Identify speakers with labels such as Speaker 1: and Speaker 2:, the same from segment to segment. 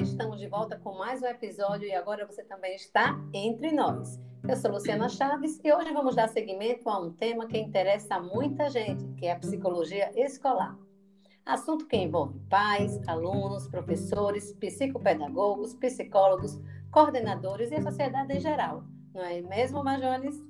Speaker 1: Estamos de volta com mais um episódio e agora você também está entre nós. Eu sou Luciana Chaves e hoje vamos dar seguimento a um tema que interessa a muita gente, que é a psicologia escolar. Assunto que envolve pais, alunos, professores, psicopedagogos, psicólogos, coordenadores e a sociedade em geral. Não é mesmo, Majones?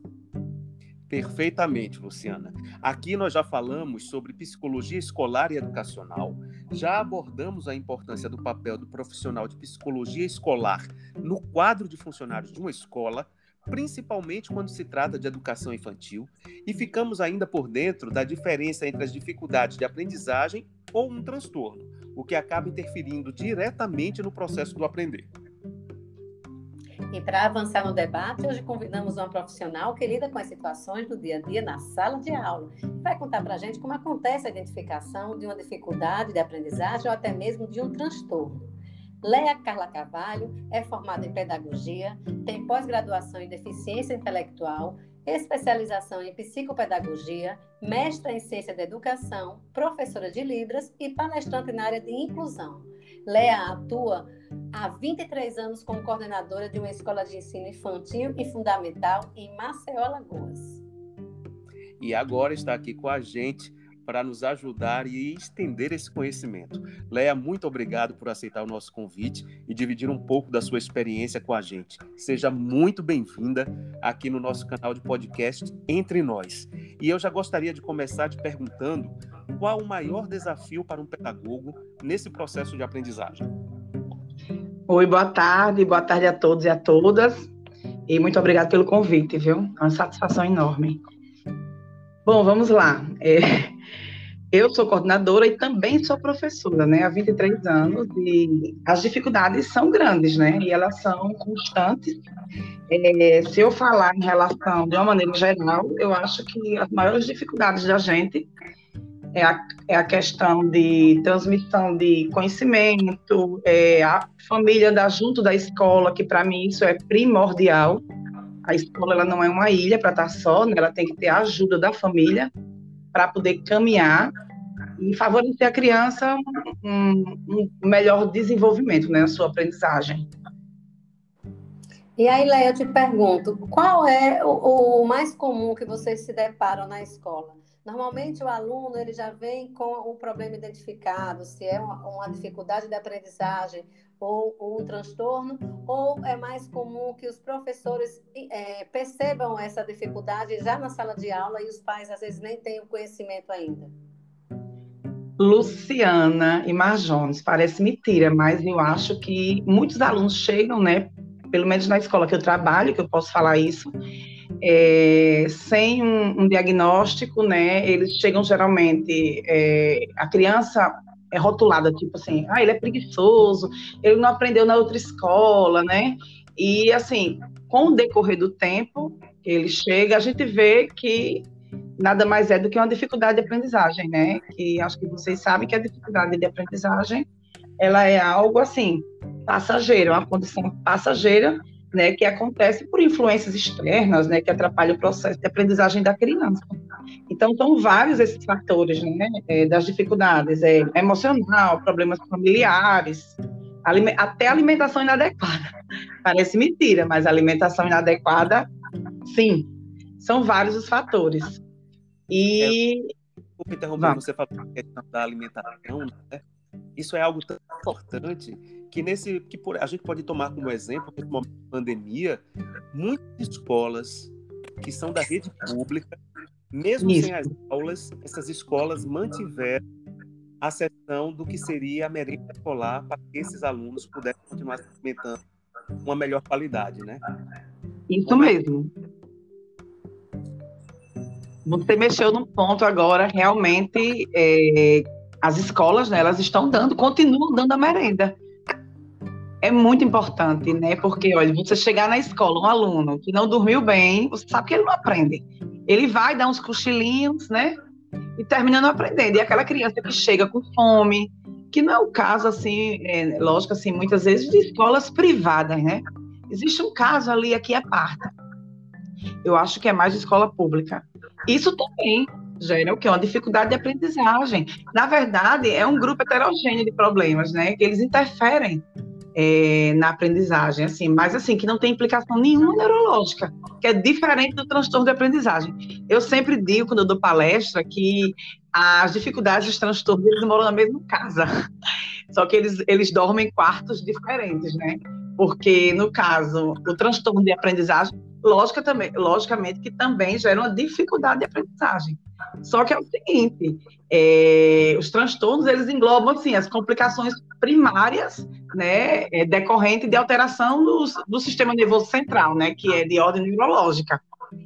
Speaker 2: Perfeitamente, Luciana. Aqui nós já falamos sobre psicologia escolar e educacional, já abordamos a importância do papel do profissional de psicologia escolar no quadro de funcionários de uma escola, principalmente quando se trata de educação infantil, e ficamos ainda por dentro da diferença entre as dificuldades de aprendizagem ou um transtorno, o que acaba interferindo diretamente no processo do aprender.
Speaker 1: E para avançar no debate, hoje convidamos uma profissional que lida com as situações do dia a dia na sala de aula. Vai contar para a gente como acontece a identificação de uma dificuldade de aprendizagem ou até mesmo de um transtorno. Leia Carla Carvalho é formada em pedagogia, tem pós-graduação em deficiência intelectual, especialização em psicopedagogia, mestra em ciência da educação, professora de Libras e palestrante na área de inclusão. Lea atua há 23 anos como coordenadora de uma escola de ensino infantil e fundamental em Maceió, Alagoas.
Speaker 2: E agora está aqui com a gente para nos ajudar e estender esse conhecimento. Leia, muito obrigado por aceitar o nosso convite e dividir um pouco da sua experiência com a gente. Seja muito bem-vinda aqui no nosso canal de podcast Entre Nós. E eu já gostaria de começar te perguntando qual o maior desafio para um pedagogo nesse processo de aprendizagem.
Speaker 3: Oi, boa tarde, boa tarde a todos e a todas. E muito obrigada pelo convite, viu? É uma satisfação enorme. Bom, vamos lá. É, eu sou coordenadora e também sou professora, né? Há 23 anos e as dificuldades são grandes, né? E elas são constantes. É, se eu falar em relação de uma maneira geral, eu acho que as maiores dificuldades da gente é a, é a questão de transmissão de conhecimento, é a família da junto da escola, que para mim isso é primordial. A escola ela não é uma ilha para estar só, né? ela tem que ter a ajuda da família para poder caminhar e favorecer a criança um, um melhor desenvolvimento né, na sua aprendizagem.
Speaker 1: E aí, Leia, eu te pergunto, qual é o, o mais comum que vocês se deparam na escola? Normalmente o aluno ele já vem com o problema identificado, se é uma, uma dificuldade de aprendizagem ou, ou, um transtorno, ou é mais comum que os professores é, percebam essa dificuldade já na sala de aula e os pais às vezes nem têm o conhecimento ainda.
Speaker 3: Luciana e Marjones, parece mentira, mas eu acho que muitos alunos chegam, né, pelo menos na escola que eu trabalho, que eu posso falar isso, é, sem um, um, diagnóstico, né, eles chegam geralmente, é, a criança é rotulada, tipo assim, ah, ele é preguiçoso, ele não aprendeu na outra escola, né, e assim, com o decorrer do tempo, ele chega, a gente vê que nada mais é do que uma dificuldade de aprendizagem, né, que acho que vocês sabem que a dificuldade de aprendizagem, ela é algo assim, passageiro, uma condição passageira, né, que acontece por influências externas, né, que atrapalham o processo de aprendizagem da criança. Então, são vários esses fatores, né, é, das dificuldades, é, emocional, problemas familiares, alime até alimentação inadequada. Parece mentira, mas alimentação inadequada, sim, são vários os fatores.
Speaker 2: E... É, desculpa interromper, você falou a questão da alimentação, né? Isso é algo tão importante que nesse que por, a gente pode tomar como exemplo nesse momento de pandemia, muitas escolas que são da rede pública, mesmo Isso. sem as aulas, essas escolas mantiveram a sessão do que seria a merenda escolar para que esses alunos pudessem continuar se alimentando uma melhor qualidade, né?
Speaker 3: Isso mesmo. Você mexeu num ponto agora realmente é, as escolas, né, elas estão dando, continuam dando a merenda. É muito importante, né? Porque, olha, você chegar na escola, um aluno que não dormiu bem, você sabe que ele não aprende. Ele vai dar uns cochilinhos, né? E terminando aprendendo. E aquela criança que chega com fome, que não é o caso, assim, é, lógico, assim, muitas vezes de escolas privadas, né? Existe um caso ali, aqui à parte. Eu acho que é mais de escola pública. Isso também gera o que? Uma dificuldade de aprendizagem. Na verdade, é um grupo heterogêneo de problemas, né? Que eles interferem é, na aprendizagem, assim, mas assim, que não tem implicação nenhuma neurológica, que é diferente do transtorno de aprendizagem. Eu sempre digo, quando eu dou palestra, que as dificuldades e os transtornos eles moram na mesma casa, só que eles, eles dormem em quartos diferentes, né? Porque, no caso, o transtorno de aprendizagem, lógica também, logicamente que também gera uma dificuldade de aprendizagem. Só que é o seguinte, é, os transtornos, eles englobam, assim, as complicações primárias, né, é, decorrente de alteração do, do sistema nervoso central, né, que é de ordem neurológica.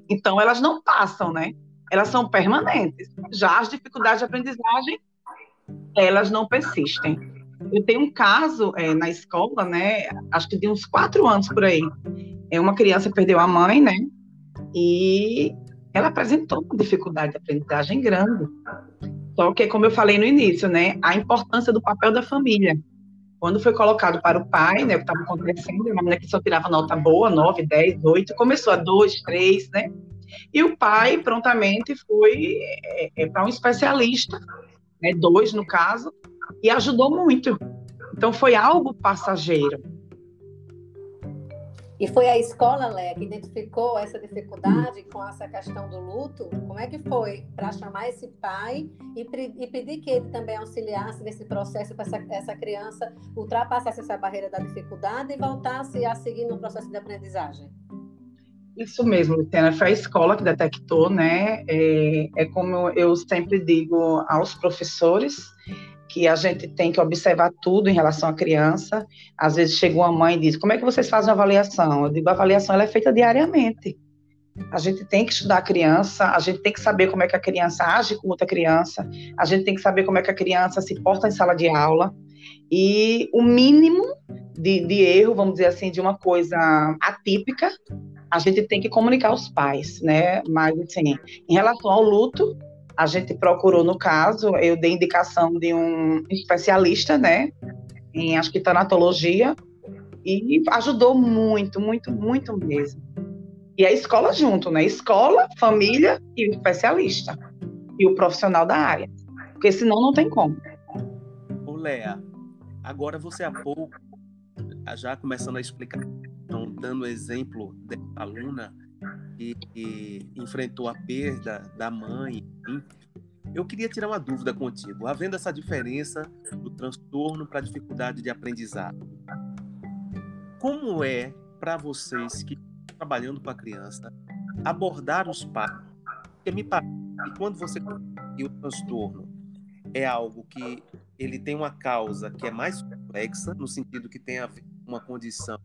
Speaker 3: Então, elas não passam, né, elas são permanentes. Já as dificuldades de aprendizagem, elas não persistem. Eu tenho um caso é, na escola, né, acho que de uns quatro anos por aí, é uma criança perdeu a mãe, né, e ela apresentou uma dificuldade de aprendizagem grande. Só que, como eu falei no início, né, a importância do papel da família. Quando foi colocado para o pai, né, o que estava acontecendo, uma menina que só tirava nota boa, 9, 10, 8, começou a 2, 3, né? E o pai prontamente foi é, é, para um especialista, né, dois no caso, e ajudou muito. Então foi algo passageiro.
Speaker 1: E foi a escola, Léa, que identificou essa dificuldade com essa questão do luto? Como é que foi para chamar esse pai e, e, pedir que ele também auxiliasse nesse processo para essa, essa criança ultrapassasse essa barreira da dificuldade e voltasse a seguir no processo de aprendizagem?
Speaker 3: Isso mesmo, Luciana, foi a escola que detectou, né? É, é como eu sempre digo aos professores, que a gente tem que observar tudo em relação à criança. Às vezes chega uma mãe e diz: Como é que vocês fazem a avaliação? Eu digo: a avaliação ela é feita diariamente. A gente tem que estudar a criança, a gente tem que saber como é que a criança age com outra criança, a gente tem que saber como é que a criança se porta em sala de aula. E o mínimo de, de erro, vamos dizer assim, de uma coisa atípica, a gente tem que comunicar aos pais, né? Mas, assim, em relação ao luto, a gente procurou, no caso, eu dei indicação de um especialista, né, em acho que tanatologia, e ajudou muito, muito, muito mesmo. E a escola junto, né? Escola, família e o especialista. E o profissional da área. Porque senão não tem como.
Speaker 2: Ô, Léa, agora você há pouco, já começando a explicar, então, dando exemplo dessa aluna, enfrentou a perda da mãe, enfim, eu queria tirar uma dúvida contigo. Havendo essa diferença do transtorno para a dificuldade de aprendizado, como é para vocês que estão trabalhando com a criança abordar os pais? Porque me parece que quando você e o transtorno é algo que ele tem uma causa que é mais complexa, no sentido que tem a ver com uma condição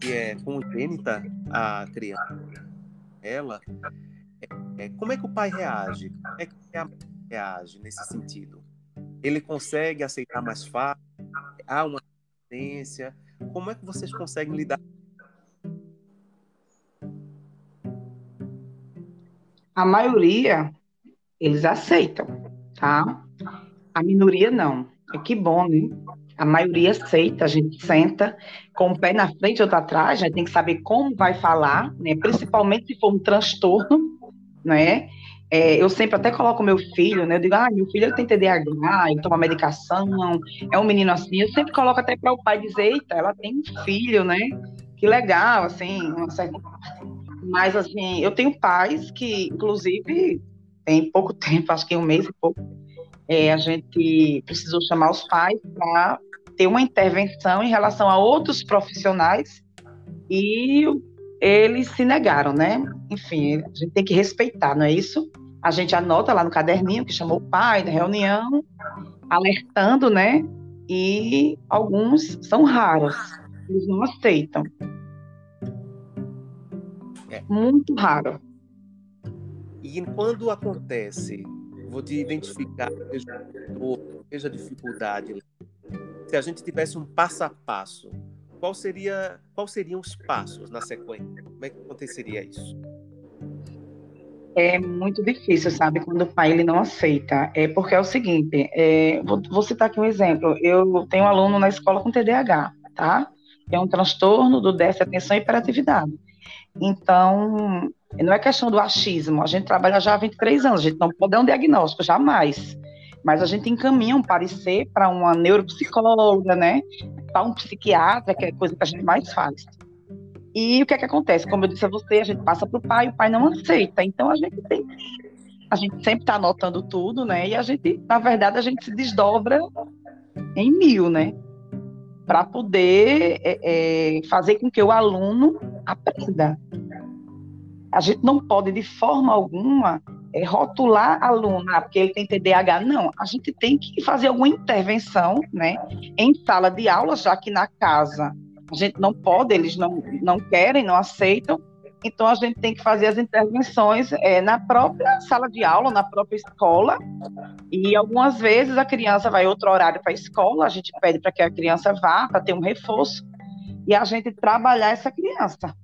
Speaker 2: que é congênita à criança, ela, é, é, como é que o pai reage? Como é que a mãe reage nesse sentido? Ele consegue aceitar mais fácil? Há uma tendência? Como é que vocês conseguem lidar?
Speaker 3: A maioria, eles aceitam, tá? A minoria não. É que bom, né? A maioria aceita, a gente senta com o pé na frente e outro atrás, gente tem que saber como vai falar, né? principalmente se for um transtorno, né? É, eu sempre até coloco meu filho, né? Eu digo, ah, meu filho ele tem TDAH, ele toma medicação, é um menino assim. Eu sempre coloco até para o pai dizer, eita, ela tem um filho, né? Que legal, assim, uma certa... Mas, assim, eu tenho pais que, inclusive, tem pouco tempo, acho que um mês e pouco, é, a gente precisou chamar os pais para ter uma intervenção em relação a outros profissionais e eles se negaram, né? Enfim, a gente tem que respeitar, não é isso? A gente anota lá no caderninho que chamou o pai da reunião, alertando, né? E alguns são raros, eles não aceitam. É. Muito raro.
Speaker 2: E quando acontece, vou te identificar, seja dificuldade, se a gente tivesse um passo a passo, qual seria, qual seriam os passos na sequência? Como é que aconteceria isso?
Speaker 3: É muito difícil, sabe, quando o pai ele não aceita. É porque é o seguinte, é, vou, vou citar aqui um exemplo. Eu tenho um aluno na escola com TDAH, tá? É um transtorno do déficit de atenção e hiperatividade. Então, não é questão do achismo. A gente trabalha já há 23 anos, a gente não pode dar um diagnóstico, jamais mas a gente encaminha um parecer para uma neuropsicóloga, né? para um psiquiatra, que é coisa que a gente mais faz. E o que é que acontece? Como eu disse a você, a gente passa para o pai, o pai não aceita. Então a gente tem a gente sempre está anotando tudo, né? E a gente, na verdade, a gente se desdobra em mil, né? Para poder é, é, fazer com que o aluno aprenda. A gente não pode, de forma alguma, é, rotular aluno, ah, porque ele tem TDAH. Não, a gente tem que fazer alguma intervenção, né? Em sala de aula, já que na casa a gente não pode, eles não, não querem, não aceitam. Então a gente tem que fazer as intervenções é, na própria sala de aula, na própria escola. E algumas vezes a criança vai outro horário para a escola, a gente pede para que a criança vá para ter um reforço e a gente trabalhar essa criança.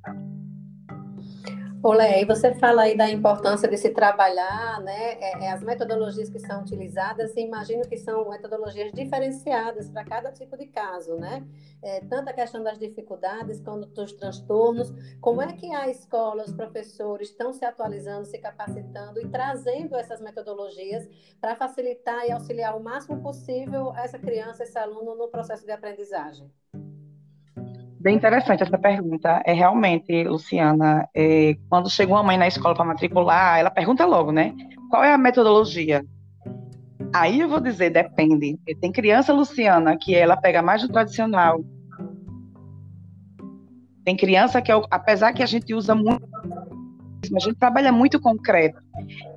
Speaker 1: Olé, e você fala aí da importância de se trabalhar, né, é, é, as metodologias que são utilizadas, e imagino que são metodologias diferenciadas para cada tipo de caso, né? É, tanto a questão das dificuldades quanto dos transtornos, como é que a escola, os professores estão se atualizando, se capacitando e trazendo essas metodologias para facilitar e auxiliar o máximo possível essa criança, esse aluno no processo de aprendizagem?
Speaker 3: Bem interessante essa pergunta. É realmente, Luciana, é, quando chega uma mãe na escola para matricular, ela pergunta logo, né? Qual é a metodologia? Aí eu vou dizer, depende. Tem criança, Luciana, que ela pega mais do tradicional. Tem criança que, apesar que a gente usa muito, a gente trabalha muito concreto,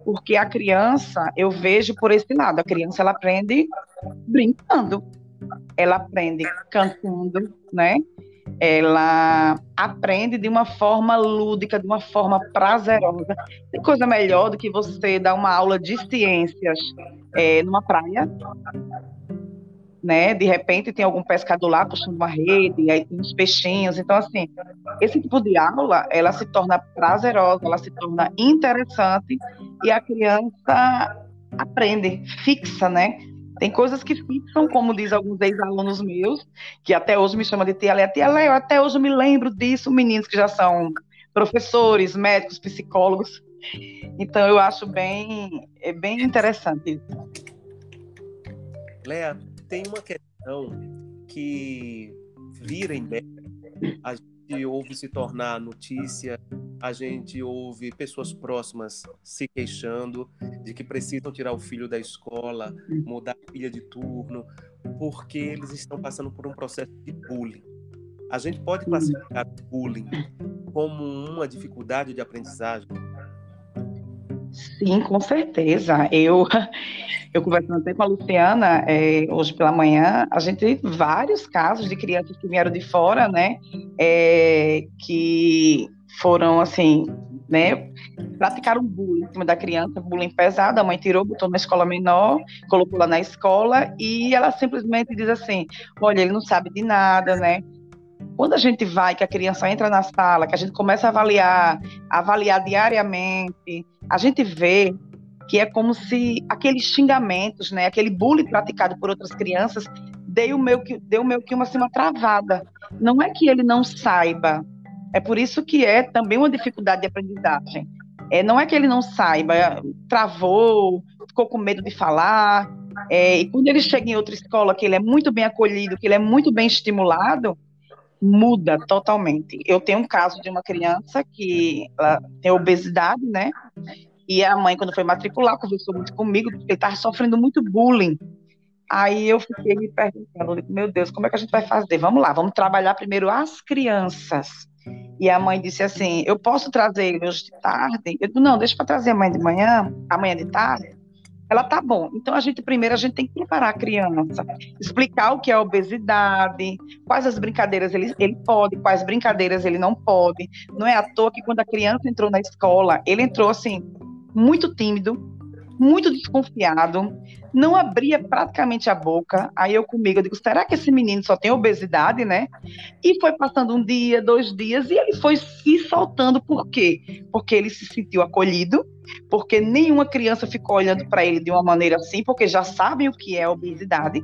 Speaker 3: porque a criança, eu vejo por esse lado, a criança ela aprende brincando, ela aprende cantando, né? Ela aprende de uma forma lúdica, de uma forma prazerosa. Tem coisa melhor do que você dar uma aula de ciências é, numa praia, né? De repente tem algum pescador lá puxando uma rede, aí tem uns peixinhos. Então, assim, esse tipo de aula, ela se torna prazerosa, ela se torna interessante e a criança aprende, fixa, né? Tem coisas que ficam, como diz alguns ex-alunos meus, que até hoje me chamam de tia Léo. Tia Léo, até hoje eu me lembro disso, meninos que já são professores, médicos, psicólogos. Então eu acho bem, é bem interessante.
Speaker 2: Léa, tem uma questão que vira em a gente ouve se tornar notícia, a gente ouve pessoas próximas se queixando de que precisam tirar o filho da escola, mudar a filha de turno, porque eles estão passando por um processo de bullying. A gente pode classificar o bullying como uma dificuldade de aprendizagem?
Speaker 3: Sim, com certeza. Eu, eu conversando até com a Luciana é, hoje pela manhã, a gente teve vários casos de crianças que vieram de fora, né, é, que foram assim, né, praticaram bullying em cima da criança, bullying pesado, a mãe tirou, botou na escola menor, colocou lá na escola e ela simplesmente diz assim, olha, ele não sabe de nada, né, quando a gente vai, que a criança entra na sala, que a gente começa a avaliar, avaliar diariamente, a gente vê que é como se aqueles xingamentos, né, aquele bullying praticado por outras crianças, deu meio que, deu meio que uma, assim, uma travada. Não é que ele não saiba, é por isso que é também uma dificuldade de aprendizagem. É, não é que ele não saiba, é, travou, ficou com medo de falar, é, e quando ele chega em outra escola, que ele é muito bem acolhido, que ele é muito bem estimulado, muda totalmente. Eu tenho um caso de uma criança que tem obesidade, né? E a mãe, quando foi matricular, conversou muito comigo, ele estava sofrendo muito bullying. Aí eu fiquei me perguntando, meu Deus, como é que a gente vai fazer? Vamos lá, vamos trabalhar primeiro as crianças. E a mãe disse assim: Eu posso trazer ele hoje de tarde? Eu disse: Não, deixa para trazer amanhã de manhã, amanhã de tarde. Ela tá bom. Então a gente primeiro a gente tem que preparar a criança, explicar o que é obesidade, quais as brincadeiras ele, ele pode, quais brincadeiras ele não pode. Não é à toa que quando a criança entrou na escola, ele entrou assim muito tímido, muito desconfiado, não abria praticamente a boca. Aí eu comigo, eu digo, será que esse menino só tem obesidade, né? E foi passando um dia, dois dias, e ele foi se soltando. Por quê? Porque ele se sentiu acolhido, porque nenhuma criança ficou olhando para ele de uma maneira assim, porque já sabem o que é obesidade.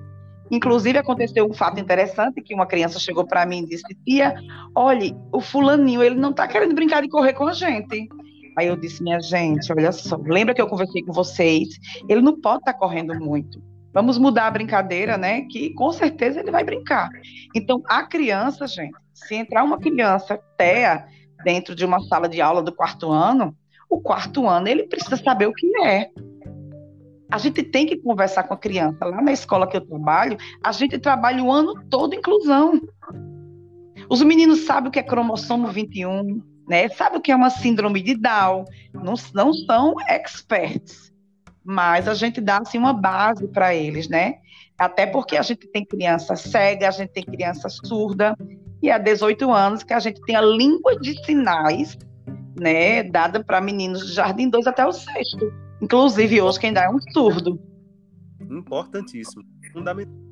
Speaker 3: Inclusive, aconteceu um fato interessante, que uma criança chegou para mim e disse, tia, olhe, o fulaninho, ele não está querendo brincar de correr com a gente. Aí eu disse, minha gente, olha só, lembra que eu conversei com vocês? Ele não pode estar tá correndo muito. Vamos mudar a brincadeira, né? Que com certeza ele vai brincar. Então, a criança, gente, se entrar uma criança TEA dentro de uma sala de aula do quarto ano, o quarto ano ele precisa saber o que é. A gente tem que conversar com a criança. Lá na escola que eu trabalho, a gente trabalha o ano todo inclusão. Os meninos sabem o que é cromossomo 21, né? Sabe o que é uma síndrome de Down? Não, não são experts, mas a gente dá assim uma base para eles, né? Até porque a gente tem criança cega, a gente tem criança surda, e há 18 anos que a gente tem a língua de sinais, né, dada para meninos de Jardim 2 até o sexto. Inclusive, hoje quem dá é um surdo.
Speaker 2: Importantíssimo. Fundamental.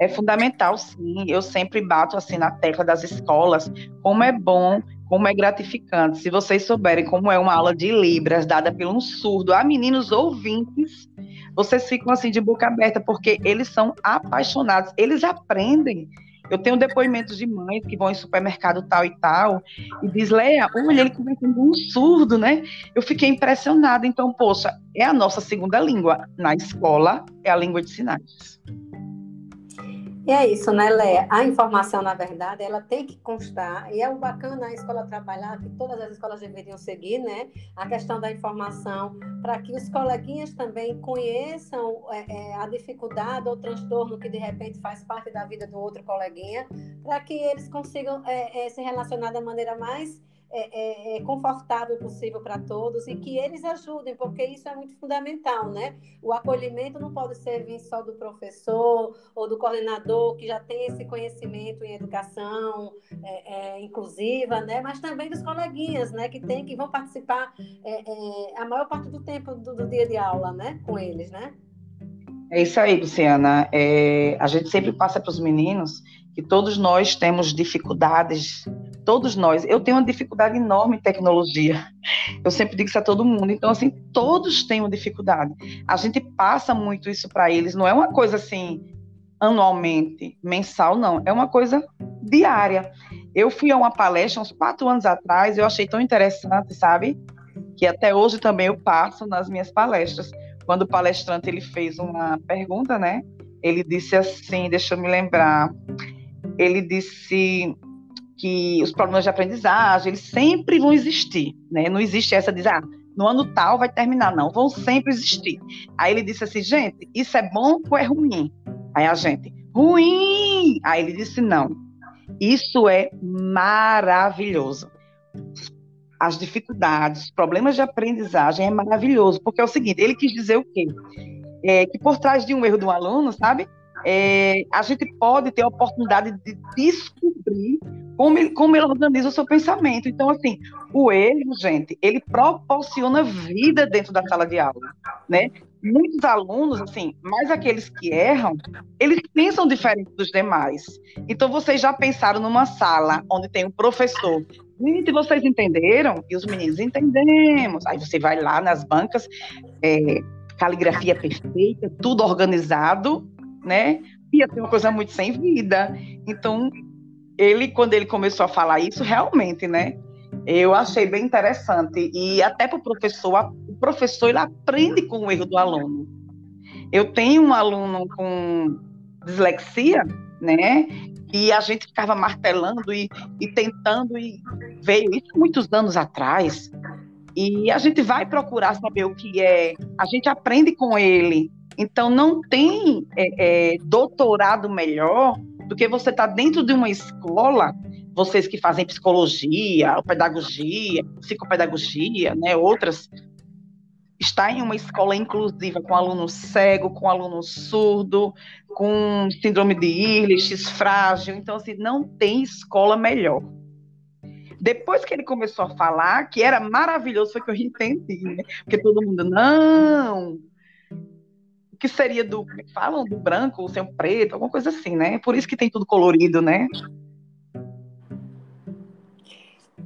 Speaker 3: É fundamental, sim. Eu sempre bato assim na tecla das escolas, como é bom, como é gratificante. Se vocês souberem como é uma aula de Libras dada por um surdo a meninos ouvintes, vocês ficam assim de boca aberta, porque eles são apaixonados, eles aprendem. Eu tenho depoimentos de mães que vão em supermercado tal e tal e diz, Leia, olha, ele conversando um surdo, né? Eu fiquei impressionada. Então, poxa, é a nossa segunda língua. Na escola, é a língua de sinais.
Speaker 1: E é isso, né, Léa? A informação, na verdade, ela tem que constar, e é o bacana a escola trabalhar, que todas as escolas deveriam seguir, né? A questão da informação, para que os coleguinhas também conheçam é, é, a dificuldade ou transtorno que, de repente, faz parte da vida do outro coleguinha, para que eles consigam é, é se relacionar da maneira mais é, é, é, confortável possível para todos e que eles ajudem, porque isso é muito fundamental, né? O acolhimento não pode ser vir só do professor ou do coordenador que já tem esse conhecimento em educação é, é inclusiva, né? Mas também dos coleguinhas, né? Que tem que vão participar é, a maior parte do tempo do, do, dia de aula, né? Com eles, né?
Speaker 3: É isso aí, Luciana. a gente sempre passa para os meninos que todos nós temos dificuldades, todos nós. Eu tenho uma dificuldade enorme em tecnologia. Eu sempre digo isso a todo mundo. Então, assim, todos têm uma dificuldade. A gente passa muito isso para eles. Não é uma coisa assim, anualmente, mensal, não. É uma coisa diária. Eu fui a uma palestra uns quatro anos atrás, eu achei tão interessante, sabe? Que até hoje também eu passo nas minhas palestras. Quando o palestrante ele fez uma pergunta, né? Ele disse assim, deixa eu me lembrar ele disse que os problemas de aprendizagem, eles sempre vão existir, né? Não existe essa de ah, no ano tal vai terminar, não, vão sempre existir. Aí ele disse assim, gente, isso é bom ou é ruim? Aí a gente, ruim! Aí ele disse, não, isso é maravilhoso. As dificuldades, problemas de aprendizagem é maravilhoso, porque é o seguinte, ele quis dizer o quê? É, que por trás de um erro de um aluno, sabe, é, a gente pode ter a oportunidade de descobrir como ele, como ele organiza o seu pensamento. Então, assim, o erro, gente, ele proporciona vida dentro da sala de aula, né? Muitos alunos, assim, mais aqueles que erram, eles pensam diferente dos demais. Então, vocês já pensaram numa sala onde tem um professor Gente, vocês entenderam? E os meninos entendemos. Aí você vai lá nas bancas, é, caligrafia perfeita, tudo organizado, né? Ia ser uma coisa muito sem vida. Então, ele, quando ele começou a falar isso, realmente, né? Eu achei bem interessante. E até para o professor, o professor ele aprende com o erro do aluno. Eu tenho um aluno com dislexia, né? E a gente ficava martelando e, e tentando, e veio isso muitos anos atrás. E a gente vai procurar saber o que é, a gente aprende com ele, então, não tem é, é, doutorado melhor do que você estar tá dentro de uma escola, vocês que fazem psicologia, pedagogia, psicopedagogia, né, outras, está em uma escola inclusiva com aluno cego, com aluno surdo, com síndrome de Ehrlich, frágil. Então, assim, não tem escola melhor. Depois que ele começou a falar, que era maravilhoso, foi que eu entendi, né? Porque todo mundo, não, que seria do. É falam do branco ou ser um preto, alguma coisa assim, né? Por isso que tem tudo colorido, né?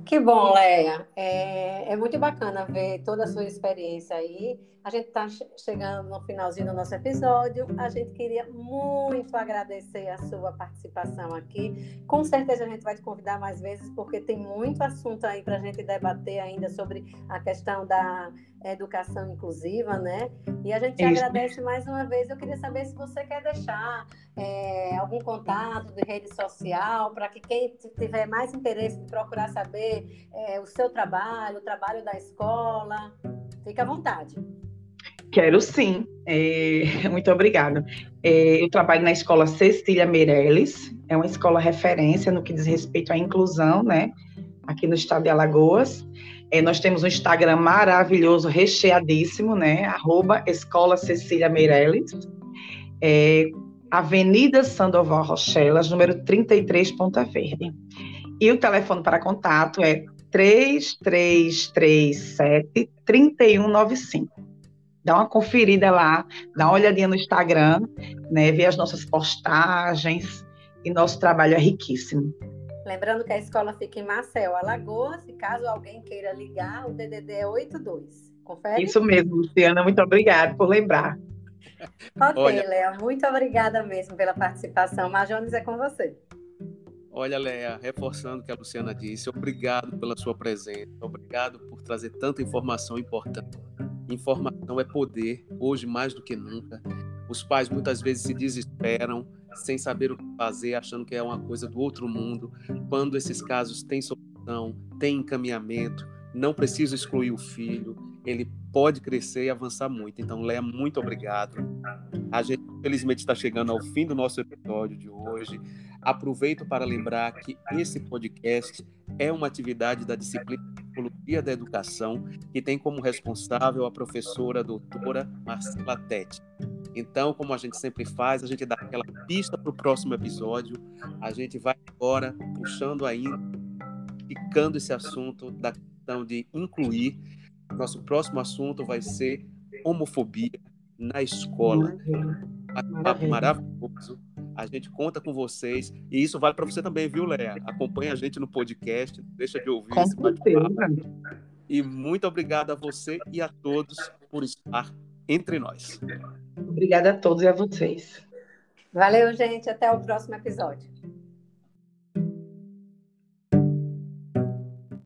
Speaker 1: Que bom, Leia. É, é muito bacana ver toda a sua experiência aí A gente está chegando no finalzinho do nosso episódio. A gente queria muito agradecer a sua participação aqui. Com certeza a gente vai te convidar mais vezes, porque tem muito assunto aí para a gente debater ainda sobre a questão da educação inclusiva, né? E a gente Isso. agradece mais uma vez. Eu queria saber se você quer deixar é, algum contato de rede social para que quem tiver mais interesse de procurar saber é, o seu trabalho, o trabalho da escola, fique à vontade.
Speaker 3: Quero sim. É, muito obrigada. É, eu trabalho na escola Cecília Meirelles, é uma escola referência no que diz respeito à inclusão, né? Aqui no estado de Alagoas. É, nós temos um Instagram maravilhoso, recheadíssimo, né? Arroba Escola Cecília Meirelles. É, Avenida Sandoval Rochelas, número 33, Ponta Verde. E o telefone para contato é 3337 3195 dá uma conferida lá, dá uma olhadinha no Instagram, né, ver as nossas postagens e nosso trabalho é riquíssimo.
Speaker 1: Lembrando que a escola fica em Marcel, Alagoas, e caso alguém queira ligar, o DDD é 82. Confere?
Speaker 3: Isso mesmo, Luciana, muito obrigada por lembrar.
Speaker 1: Ok, Olha... Léa, muito obrigada mesmo pela participação. Majones, é com você.
Speaker 2: Olha, Léa, reforçando o que a Luciana disse, obrigado pela sua presença, obrigado por trazer tanta informação importante. Informação é poder, hoje mais do que nunca. Os pais muitas vezes se desesperam, sem saber o que fazer, achando que é uma coisa do outro mundo. Quando esses casos têm solução, têm encaminhamento, não precisa excluir o filho, ele pode crescer e avançar muito. Então, Léa, muito obrigado. A gente, infelizmente, está chegando ao fim do nosso episódio de hoje. Aproveito para lembrar que esse podcast é uma atividade da disciplina de Psicologia da Educação, que tem como responsável a professora a doutora Marcela Tete. Então, como a gente sempre faz, a gente dá aquela pista para o próximo episódio. A gente vai agora puxando ainda, ficando esse assunto da questão de incluir. Nosso próximo assunto vai ser homofobia na escola. Maravilha. Maravilhoso. A gente conta com vocês. E isso vale para você também, viu, Léa? Acompanhe a gente no podcast, deixa de ouvir
Speaker 3: com esse bate-papo.
Speaker 2: E muito obrigado a você e a todos por estar entre nós.
Speaker 3: Obrigada a todos e a vocês.
Speaker 1: Valeu, gente. Até o próximo episódio.